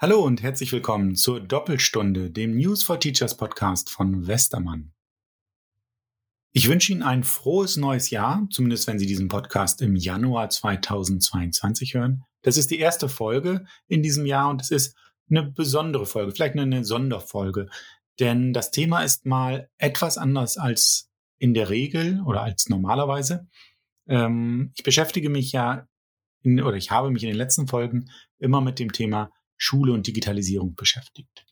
Hallo und herzlich willkommen zur Doppelstunde, dem News for Teachers Podcast von Westermann. Ich wünsche Ihnen ein frohes neues Jahr, zumindest wenn Sie diesen Podcast im Januar 2022 hören. Das ist die erste Folge in diesem Jahr und es ist eine besondere Folge, vielleicht eine Sonderfolge, denn das Thema ist mal etwas anders als in der Regel oder als normalerweise. Ähm, ich beschäftige mich ja in, oder ich habe mich in den letzten Folgen immer mit dem Thema Schule und Digitalisierung beschäftigt.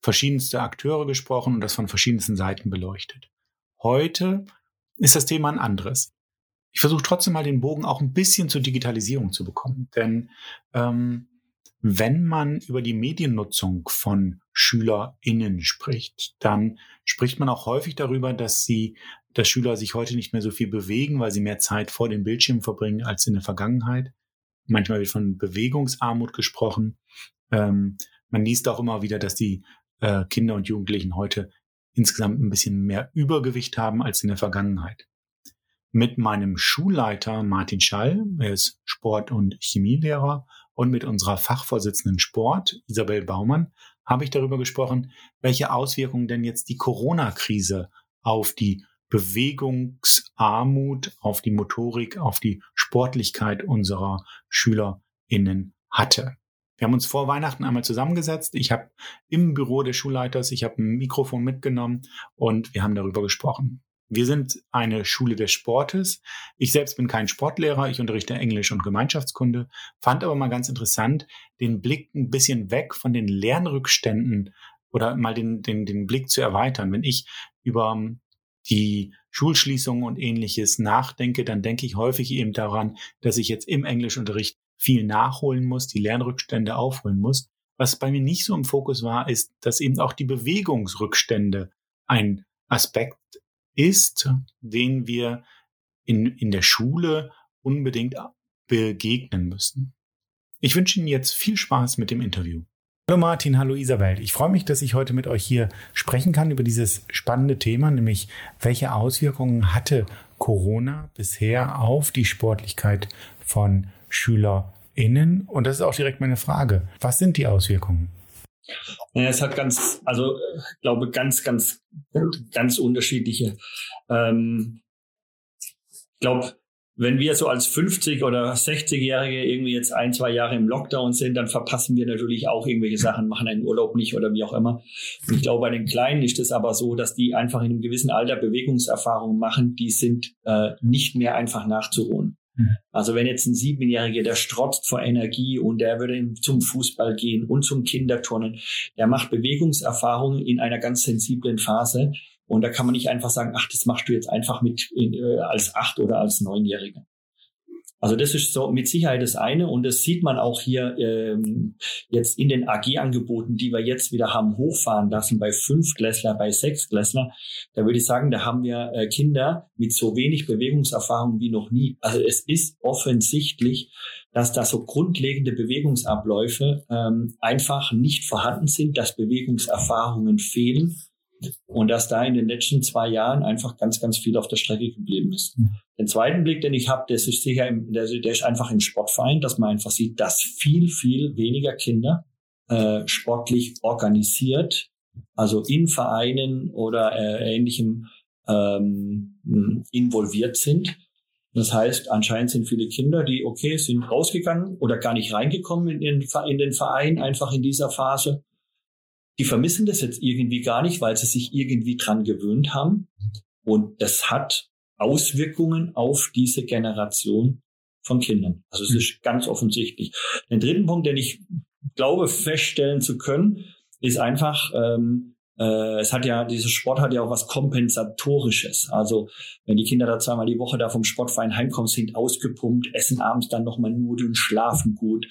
Verschiedenste Akteure gesprochen und das von verschiedensten Seiten beleuchtet. Heute ist das Thema ein anderes. Ich versuche trotzdem mal den Bogen auch ein bisschen zur Digitalisierung zu bekommen. Denn ähm, wenn man über die Mediennutzung von SchülerInnen spricht, dann spricht man auch häufig darüber, dass sie, dass Schüler sich heute nicht mehr so viel bewegen, weil sie mehr Zeit vor den Bildschirmen verbringen als in der Vergangenheit. Manchmal wird von Bewegungsarmut gesprochen. Ähm, man liest auch immer wieder, dass die äh, Kinder und Jugendlichen heute insgesamt ein bisschen mehr Übergewicht haben als in der Vergangenheit. Mit meinem Schulleiter Martin Schall, er ist Sport- und Chemielehrer, und mit unserer Fachvorsitzenden Sport, Isabel Baumann, habe ich darüber gesprochen, welche Auswirkungen denn jetzt die Corona-Krise auf die Bewegungsarmut, auf die Motorik, auf die Sportlichkeit unserer SchülerInnen hatte. Wir haben uns vor Weihnachten einmal zusammengesetzt. Ich habe im Büro des Schulleiters, ich habe ein Mikrofon mitgenommen und wir haben darüber gesprochen. Wir sind eine Schule des Sportes. Ich selbst bin kein Sportlehrer, ich unterrichte Englisch und Gemeinschaftskunde, fand aber mal ganz interessant, den Blick ein bisschen weg von den Lernrückständen oder mal den, den, den Blick zu erweitern. Wenn ich über die Schulschließungen und ähnliches nachdenke, dann denke ich häufig eben daran, dass ich jetzt im Englischunterricht viel nachholen muss, die Lernrückstände aufholen muss. Was bei mir nicht so im Fokus war, ist, dass eben auch die Bewegungsrückstände ein Aspekt ist, den wir in, in der Schule unbedingt begegnen müssen. Ich wünsche Ihnen jetzt viel Spaß mit dem Interview. Hallo Martin, hallo Isabel. Ich freue mich, dass ich heute mit euch hier sprechen kann über dieses spannende Thema, nämlich welche Auswirkungen hatte Corona bisher auf die Sportlichkeit von SchülerInnen? Und das ist auch direkt meine Frage. Was sind die Auswirkungen? Ja, es hat ganz, also ich glaube, ganz, ganz, ganz unterschiedliche. Ähm, ich glaube, wenn wir so als 50 oder 60-Jährige irgendwie jetzt ein, zwei Jahre im Lockdown sind, dann verpassen wir natürlich auch irgendwelche Sachen, machen einen Urlaub nicht oder wie auch immer. Und ich glaube, bei den Kleinen ist es aber so, dass die einfach in einem gewissen Alter Bewegungserfahrungen machen, die sind äh, nicht mehr einfach nachzuholen. Mhm. Also wenn jetzt ein Siebenjähriger, der strotzt vor Energie und der würde zum Fußball gehen und zum Kinderturnen, der macht Bewegungserfahrungen in einer ganz sensiblen Phase. Und da kann man nicht einfach sagen, ach, das machst du jetzt einfach mit in, äh, als acht oder als neunjähriger. Also das ist so mit Sicherheit das eine und das sieht man auch hier ähm, jetzt in den AG-Angeboten, die wir jetzt wieder haben hochfahren lassen bei Fünftklässler, bei Sechstklässler. Da würde ich sagen, da haben wir äh, Kinder mit so wenig Bewegungserfahrung wie noch nie. Also es ist offensichtlich, dass da so grundlegende Bewegungsabläufe ähm, einfach nicht vorhanden sind, dass Bewegungserfahrungen fehlen und dass da in den letzten zwei Jahren einfach ganz, ganz viel auf der Strecke geblieben ist. Mhm. Den zweiten Blick, den ich habe, das ist sicher, im, der, der ist einfach im Sportverein, dass man einfach sieht, dass viel, viel weniger Kinder äh, sportlich organisiert, also in Vereinen oder äh, ähnlichem ähm, involviert sind. Das heißt, anscheinend sind viele Kinder, die okay sind rausgegangen oder gar nicht reingekommen in den, in den Verein, einfach in dieser Phase die vermissen das jetzt irgendwie gar nicht, weil sie sich irgendwie dran gewöhnt haben. Und das hat Auswirkungen auf diese Generation von Kindern. Also es ist ganz offensichtlich. Den dritten Punkt, den ich glaube feststellen zu können, ist einfach, ähm, äh, es hat ja, dieser Sport hat ja auch was Kompensatorisches. Also wenn die Kinder da zweimal die Woche da vom Sportverein heimkommen, sind ausgepumpt, essen abends dann nochmal Nudeln, schlafen gut,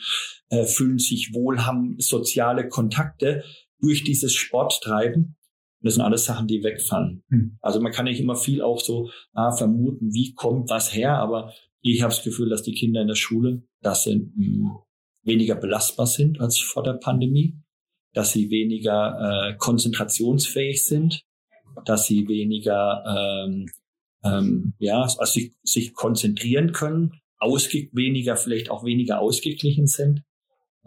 äh, fühlen sich wohl, haben soziale Kontakte durch dieses Sporttreiben. Das sind alles Sachen, die wegfallen. Mhm. Also man kann nicht immer viel auch so ah, vermuten, wie kommt was her, aber ich habe das Gefühl, dass die Kinder in der Schule, dass sie mh, hm, weniger belastbar sind als vor der Pandemie, dass sie weniger äh, konzentrationsfähig sind, dass sie weniger ähm, ähm, ja, also sich, sich konzentrieren können, ausge weniger, vielleicht auch weniger ausgeglichen sind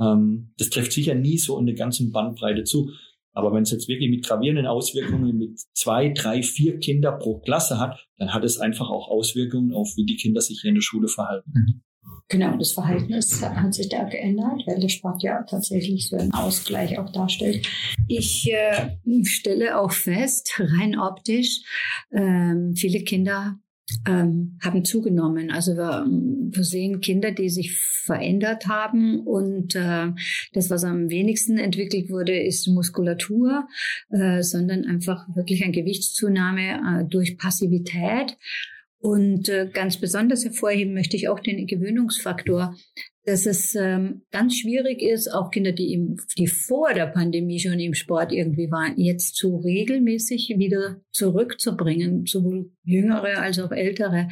Ähm, das trifft sicher nie so in der ganzen Bandbreite zu. Aber wenn es jetzt wirklich mit gravierenden Auswirkungen mit zwei, drei, vier Kinder pro Klasse hat, dann hat es einfach auch Auswirkungen auf, wie die Kinder sich hier in der Schule verhalten. Mhm. Genau, das Verhältnis hat sich da geändert, weil der Sport ja tatsächlich so einen Ausgleich auch darstellt. Ich äh, stelle auch fest, rein optisch, ähm, viele Kinder ähm, haben zugenommen. Also wir, wir, sehen Kinder, die sich verändert haben und äh, das, was am wenigsten entwickelt wurde, ist Muskulatur, äh, sondern einfach wirklich eine Gewichtszunahme äh, durch Passivität. Und äh, ganz besonders hervorheben möchte ich auch den Gewöhnungsfaktor, dass es ähm, ganz schwierig ist, auch Kinder, die, im, die vor der Pandemie schon im Sport irgendwie waren, jetzt so regelmäßig wieder zurückzubringen, sowohl jüngere als auch ältere.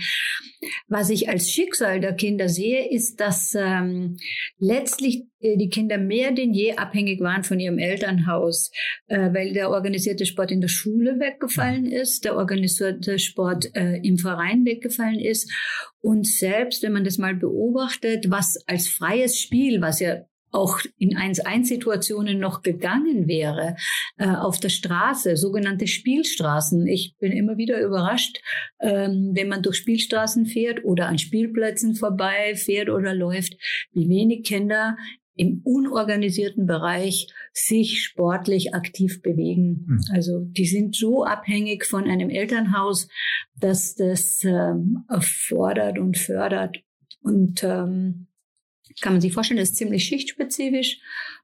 Was ich als Schicksal der Kinder sehe, ist, dass ähm, letztlich die Kinder mehr denn je abhängig waren von ihrem Elternhaus, äh, weil der organisierte Sport in der Schule weggefallen ist, der organisierte Sport äh, im Verein weggefallen ist. Und selbst wenn man das mal beobachtet, was als freies Spiel, was ja auch in 1-1-Situationen noch gegangen wäre, äh, auf der Straße, sogenannte Spielstraßen. Ich bin immer wieder überrascht, ähm, wenn man durch Spielstraßen fährt oder an Spielplätzen vorbei fährt oder läuft, wie wenig Kinder im unorganisierten Bereich sich sportlich aktiv bewegen. Mhm. Also die sind so abhängig von einem Elternhaus, dass das ähm, fordert und fördert. Und ähm, kann man sich vorstellen, das ist ziemlich schichtspezifisch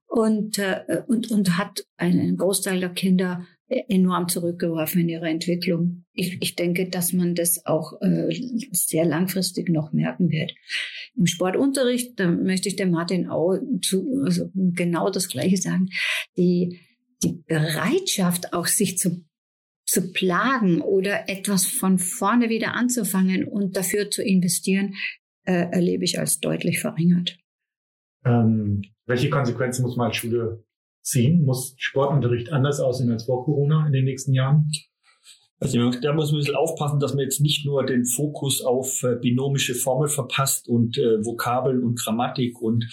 und, äh, und, und hat einen Großteil der Kinder enorm zurückgeworfen in ihrer Entwicklung. Ich, ich denke, dass man das auch äh, sehr langfristig noch merken wird. Im Sportunterricht, da möchte ich dem Martin auch zu, also genau das Gleiche sagen. Die, die Bereitschaft, auch sich zu zu plagen oder etwas von vorne wieder anzufangen und dafür zu investieren, äh, erlebe ich als deutlich verringert. Ähm, welche Konsequenzen muss man als Schule ziehen? Muss Sportunterricht anders aussehen als vor Corona in den nächsten Jahren? Also da muss man ein bisschen aufpassen, dass man jetzt nicht nur den Fokus auf äh, binomische Formel verpasst und äh, Vokabeln und Grammatik und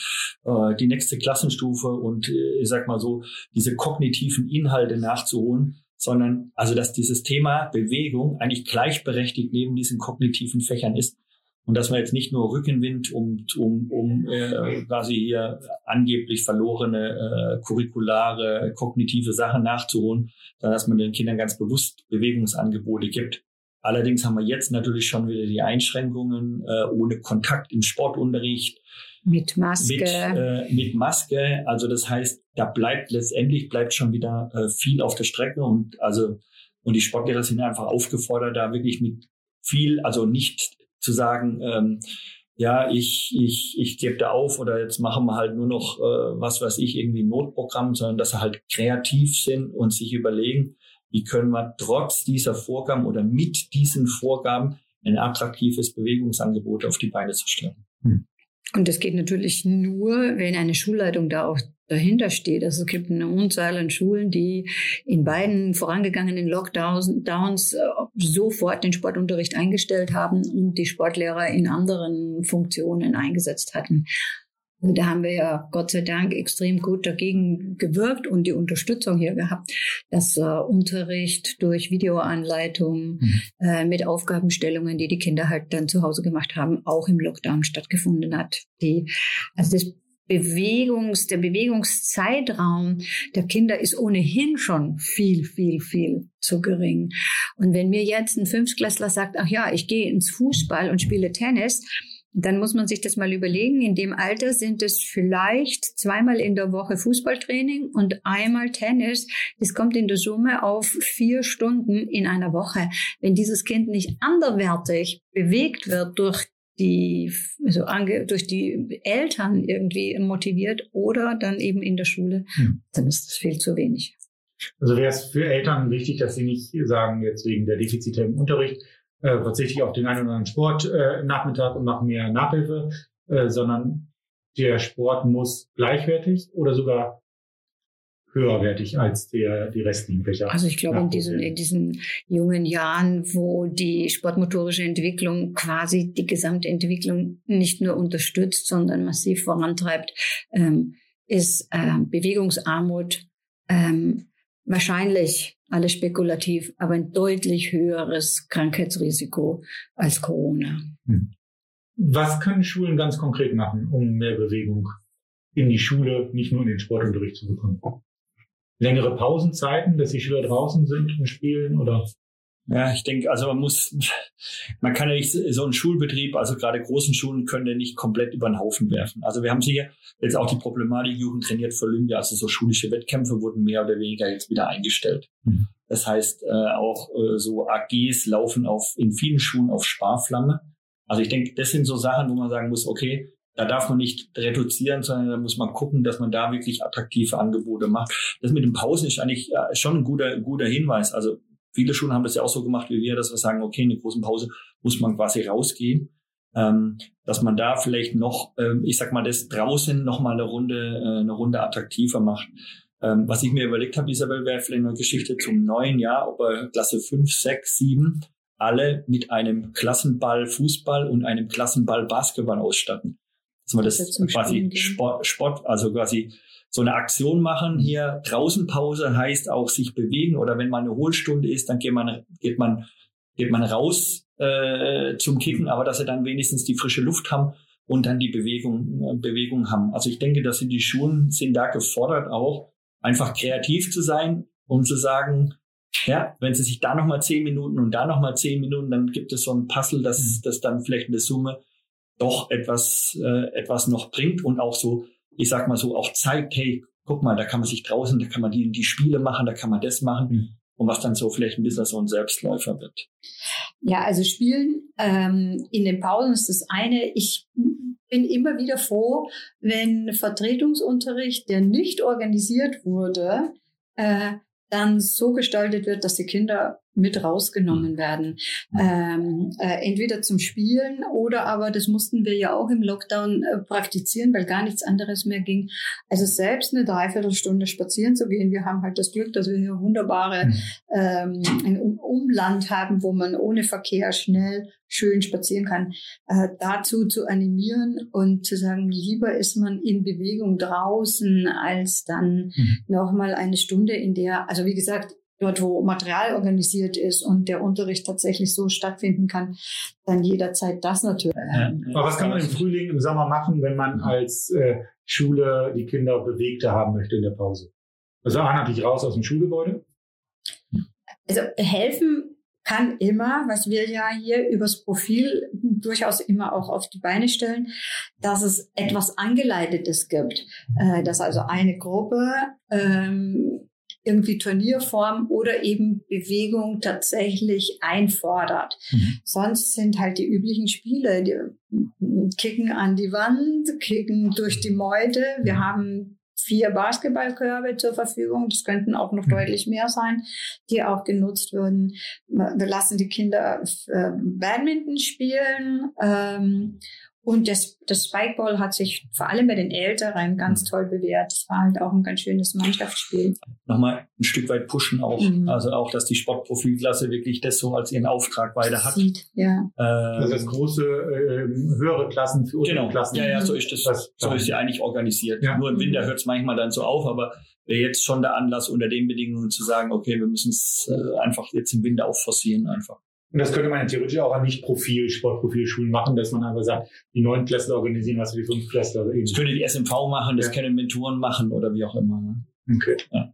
äh, die nächste Klassenstufe und äh, ich sag mal so diese kognitiven Inhalte nachzuholen, sondern also dass dieses Thema Bewegung eigentlich gleichberechtigt neben diesen kognitiven Fächern ist und dass man jetzt nicht nur Rückenwind, um, um, um äh, quasi hier angeblich verlorene äh, curriculare, kognitive Sachen nachzuholen, sondern dass man den Kindern ganz bewusst Bewegungsangebote gibt. Allerdings haben wir jetzt natürlich schon wieder die Einschränkungen äh, ohne Kontakt im Sportunterricht. Mit Maske. Mit, äh, mit Maske. Also das heißt, da bleibt letztendlich bleibt schon wieder äh, viel auf der Strecke und also und die Sportlehrer sind einfach aufgefordert, da wirklich mit viel, also nicht zu sagen, ähm, ja, ich, ich, ich gebe da auf oder jetzt machen wir halt nur noch, äh, was weiß ich, irgendwie ein Notprogramm, sondern dass sie halt kreativ sind und sich überlegen, wie können wir trotz dieser Vorgaben oder mit diesen Vorgaben ein attraktives Bewegungsangebot auf die Beine zu stellen. Hm. Und das geht natürlich nur, wenn eine Schulleitung da auch dahinter steht. Also es gibt eine Unzahl an Schulen, die in beiden vorangegangenen Lockdowns äh, sofort den Sportunterricht eingestellt haben und die Sportlehrer in anderen Funktionen eingesetzt hatten. Und da haben wir ja Gott sei Dank extrem gut dagegen gewirkt und die Unterstützung hier gehabt, dass äh, Unterricht durch Videoanleitungen mhm. äh, mit Aufgabenstellungen, die die Kinder halt dann zu Hause gemacht haben, auch im Lockdown stattgefunden hat. Die, also das Bewegungs, der Bewegungszeitraum der Kinder ist ohnehin schon viel, viel, viel zu gering. Und wenn mir jetzt ein Fünftklässler sagt, ach ja, ich gehe ins Fußball und spiele Tennis, dann muss man sich das mal überlegen. In dem Alter sind es vielleicht zweimal in der Woche Fußballtraining und einmal Tennis. Das kommt in der Summe auf vier Stunden in einer Woche. Wenn dieses Kind nicht anderwertig bewegt wird durch die, also ange, durch die Eltern irgendwie motiviert oder dann eben in der Schule, hm. dann ist das viel zu wenig. Also wäre es für Eltern wichtig, dass sie nicht sagen, jetzt wegen der Defizite im Unterricht, äh, verzichte ich auf den einen oder anderen Sport äh, Nachmittag und mache mehr Nachhilfe, äh, sondern der Sport muss gleichwertig oder sogar höherwertig als der, die restlichen Fächer. Also ich glaube, in diesen, in diesen jungen Jahren, wo die sportmotorische Entwicklung quasi die gesamte Entwicklung nicht nur unterstützt, sondern massiv vorantreibt, ähm, ist äh, Bewegungsarmut ähm, wahrscheinlich alles spekulativ, aber ein deutlich höheres Krankheitsrisiko als Corona. Hm. Was können Schulen ganz konkret machen, um mehr Bewegung in die Schule, nicht nur in den Sportunterricht zu bekommen? Längere Pausenzeiten, dass die Schüler draußen sind und spielen oder? Ja, ich denke, also man muss, man kann ja nicht so einen Schulbetrieb, also gerade großen Schulen können ja nicht komplett über den Haufen werfen. Also wir haben sicher jetzt auch die Problematik, Jugend trainiert für Olympia, also so schulische Wettkämpfe wurden mehr oder weniger jetzt wieder eingestellt. Mhm. Das heißt, äh, auch äh, so AGs laufen auf, in vielen Schulen auf Sparflamme. Also ich denke, das sind so Sachen, wo man sagen muss, okay, da darf man nicht reduzieren, sondern da muss man gucken, dass man da wirklich attraktive Angebote macht. Das mit den Pausen ist eigentlich schon ein guter, guter Hinweis. Also viele Schulen haben das ja auch so gemacht wie wir, dass wir sagen, okay, in der großen Pause muss man quasi rausgehen. Ähm, dass man da vielleicht noch, ähm, ich sag mal, das draußen noch mal eine Runde, äh, eine Runde attraktiver macht. Ähm, was ich mir überlegt habe, Isabel, wäre vielleicht eine Geschichte zum neuen Jahr, ob er Klasse 5, 6, 7 alle mit einem Klassenball Fußball und einem Klassenball Basketball ausstatten. Dass man das, das quasi Sport, Sport, also quasi so eine Aktion machen hier. Draußen Pause heißt auch sich bewegen oder wenn mal eine Hohlstunde ist, dann geht man, geht man, geht man raus äh, zum Kicken, aber dass sie dann wenigstens die frische Luft haben und dann die Bewegung, äh, Bewegung haben. Also ich denke, dass die Schulen sind da gefordert auch, einfach kreativ zu sein und zu sagen, ja, wenn sie sich da nochmal zehn Minuten und da nochmal zehn Minuten, dann gibt es so ein Puzzle, das, mhm. das dann vielleicht in der Summe doch etwas, äh, etwas noch bringt und auch so, ich sag mal so, auch zeigt, hey, guck mal, da kann man sich draußen, da kann man die, die Spiele machen, da kann man das machen. Mhm. Und was dann so vielleicht ein bisschen so ein Selbstläufer wird. Ja, also Spielen ähm, in den Pausen ist das eine. Ich bin immer wieder froh, wenn Vertretungsunterricht, der nicht organisiert wurde, äh, dann so gestaltet wird, dass die Kinder mit rausgenommen werden. Ähm, äh, entweder zum Spielen oder aber, das mussten wir ja auch im Lockdown äh, praktizieren, weil gar nichts anderes mehr ging. Also selbst eine Dreiviertelstunde spazieren zu gehen. Wir haben halt das Glück, dass wir hier wunderbare mhm. ähm, ein Umland haben, wo man ohne Verkehr schnell schön spazieren kann, äh, dazu zu animieren und zu sagen, lieber ist man in Bewegung draußen, als dann mhm. nochmal eine Stunde, in der, also wie gesagt, dort, wo Material organisiert ist und der Unterricht tatsächlich so stattfinden kann, dann jederzeit das natürlich. Ja. Aber was kann man im Frühling, im Sommer machen, wenn man als äh, Schule die Kinder bewegter haben möchte in der Pause? Also A, natürlich raus aus dem Schulgebäude. Also helfen kann immer, was wir ja hier übers Profil durchaus immer auch auf die Beine stellen, dass es etwas Angeleitetes gibt, äh, dass also eine Gruppe ähm, irgendwie Turnierform oder eben Bewegung tatsächlich einfordert. Mhm. Sonst sind halt die üblichen Spiele, die kicken an die Wand, kicken durch die Meute. Wir mhm. haben vier Basketballkörbe zur Verfügung. Das könnten auch noch mhm. deutlich mehr sein, die auch genutzt würden. Wir lassen die Kinder äh, Badminton spielen. Ähm, und das, das Spikeball hat sich vor allem bei den Älteren ganz toll bewährt. Es war halt auch ein ganz schönes Mannschaftsspiel. Nochmal ein Stück weit pushen auch. Mhm. Also auch, dass die Sportprofilklasse wirklich das so als ihren Auftrag weiter hat. Sieht, ja. Ähm, also das große, äh, höhere Klassen für genau. Klassen. Ja, ja, so ist das. das so ist sie eigentlich organisiert. Ja. Nur im Winter hört es manchmal dann so auf, aber wäre jetzt schon der Anlass unter den Bedingungen zu sagen, okay, wir müssen es äh, einfach jetzt im Winter auch forcieren einfach. Und das könnte man theoretisch auch an Nicht-Profil, Sportprofilschulen machen, dass man einfach sagt, die neun Klässler organisieren was für die fünf Klässler. Das könnte die SMV machen, das ja. können Mentoren machen oder wie auch immer. Ne? Okay. Ja.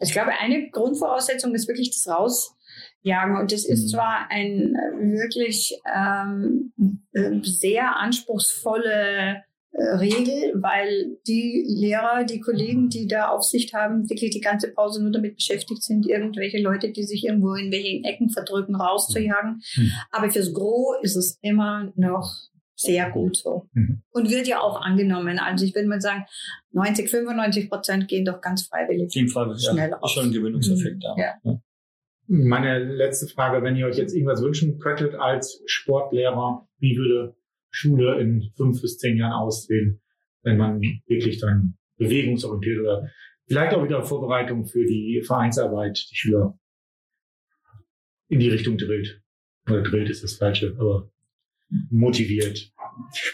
Ich glaube, eine Grundvoraussetzung ist wirklich das Rausjagen. Und das ist mhm. zwar ein wirklich ähm, äh, sehr anspruchsvolle äh, Regel, weil die Lehrer, die Kollegen, die da Aufsicht haben, wirklich die ganze Pause nur damit beschäftigt sind, irgendwelche Leute, die sich irgendwo in welchen Ecken verdrücken, rauszujagen. Mhm. Aber fürs Gros ist es immer noch sehr gut so. Mhm. Und wird ja auch angenommen. Also ich würde mal sagen, 90, 95 Prozent gehen doch ganz freiwillig. Auf jeden Fall, schnell ja, Ist schon ein Gewöhnungseffekt mhm. da. Ja. Meine letzte Frage, wenn ihr euch jetzt irgendwas wünschen könntet als Sportlehrer, wie würde Schule in fünf bis zehn Jahren aussehen, wenn man wirklich dann bewegungsorientiert oder vielleicht auch wieder Vorbereitung für die Vereinsarbeit, die Schüler in die Richtung drillt. Oder drillt ist das Falsche, aber motiviert.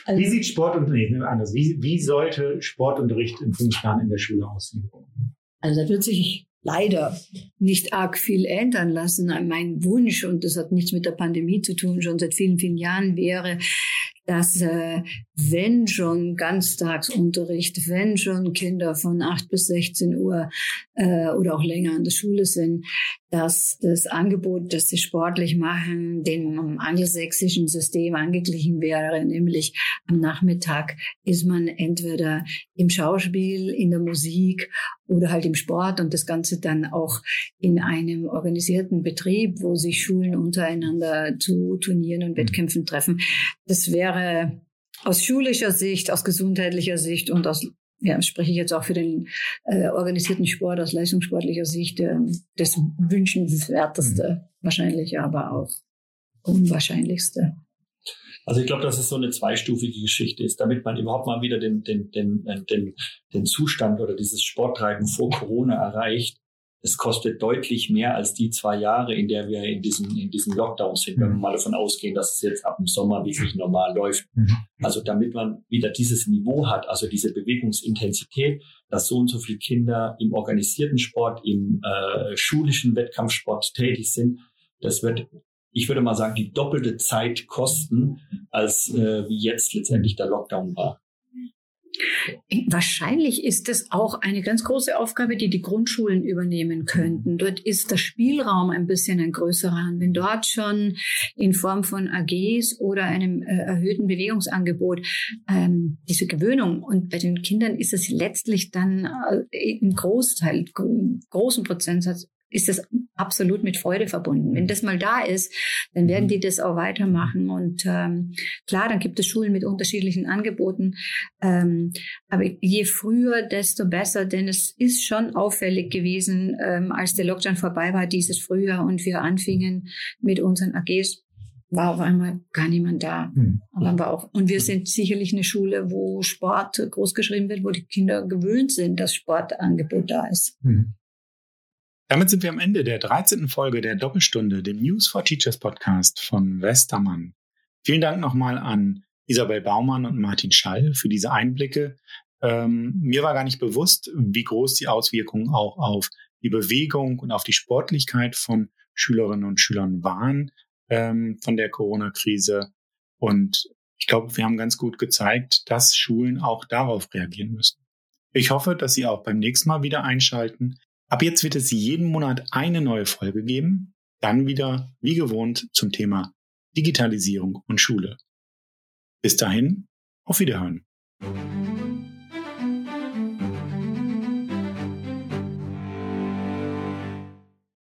Also, wie sieht Sportunterricht anders? Wie, wie sollte Sportunterricht in fünf Jahren in der Schule aussehen? Also da wird sich leider nicht arg viel ändern lassen. Mein Wunsch, und das hat nichts mit der Pandemie zu tun, schon seit vielen, vielen Jahren wäre, dass äh, wenn schon Ganztagsunterricht, wenn schon Kinder von 8 bis 16 Uhr äh, oder auch länger an der Schule sind, dass das Angebot, das sie sportlich machen, dem angelsächsischen System angeglichen wäre, nämlich am Nachmittag ist man entweder im Schauspiel, in der Musik oder halt im Sport und das Ganze dann auch in einem organisierten Betrieb, wo sich Schulen untereinander zu Turnieren und mhm. Wettkämpfen treffen. Das wäre aus schulischer Sicht, aus gesundheitlicher Sicht und aus ja, spreche ich jetzt auch für den äh, organisierten Sport aus leistungssportlicher Sicht äh, das wünschenswerteste mhm. wahrscheinlich, aber auch unwahrscheinlichste. Also ich glaube, dass es so eine zweistufige Geschichte ist, damit man überhaupt mal wieder den, den, den, den, den Zustand oder dieses Sporttreiben vor Corona erreicht. Es kostet deutlich mehr als die zwei Jahre, in der wir in diesem, in diesem Lockdown sind, wenn wir mhm. mal davon ausgehen, dass es jetzt ab dem Sommer wirklich normal läuft. Mhm. Also damit man wieder dieses Niveau hat, also diese Bewegungsintensität, dass so und so viele Kinder im organisierten Sport, im äh, schulischen Wettkampfsport tätig sind, das wird ich würde mal sagen, die doppelte Zeit kosten, als äh, wie jetzt letztendlich der Lockdown war. Wahrscheinlich ist das auch eine ganz große Aufgabe, die die Grundschulen übernehmen könnten. Dort ist der Spielraum ein bisschen ein größerer. Und wenn dort schon in Form von AGs oder einem äh, erhöhten Bewegungsangebot ähm, diese Gewöhnung und bei den Kindern ist es letztlich dann äh, im Großteil, großen Prozentsatz ist das absolut mit Freude verbunden. Wenn das mal da ist, dann werden mhm. die das auch weitermachen. Und ähm, klar, dann gibt es Schulen mit unterschiedlichen Angeboten. Ähm, aber je früher, desto besser, denn es ist schon auffällig gewesen, ähm, als der Lockdown vorbei war, dieses Frühjahr und wir anfingen mit unseren AGs war auf einmal gar niemand da. Mhm. Aber auch, und wir sind sicherlich eine Schule, wo Sport großgeschrieben wird, wo die Kinder gewöhnt sind, dass Sportangebot da ist. Mhm. Damit sind wir am Ende der 13. Folge der Doppelstunde, dem News for Teachers Podcast von Westermann. Vielen Dank nochmal an Isabel Baumann und Martin Schall für diese Einblicke. Ähm, mir war gar nicht bewusst, wie groß die Auswirkungen auch auf die Bewegung und auf die Sportlichkeit von Schülerinnen und Schülern waren ähm, von der Corona-Krise. Und ich glaube, wir haben ganz gut gezeigt, dass Schulen auch darauf reagieren müssen. Ich hoffe, dass Sie auch beim nächsten Mal wieder einschalten. Ab jetzt wird es jeden Monat eine neue Folge geben, dann wieder wie gewohnt zum Thema Digitalisierung und Schule. Bis dahin, auf Wiederhören.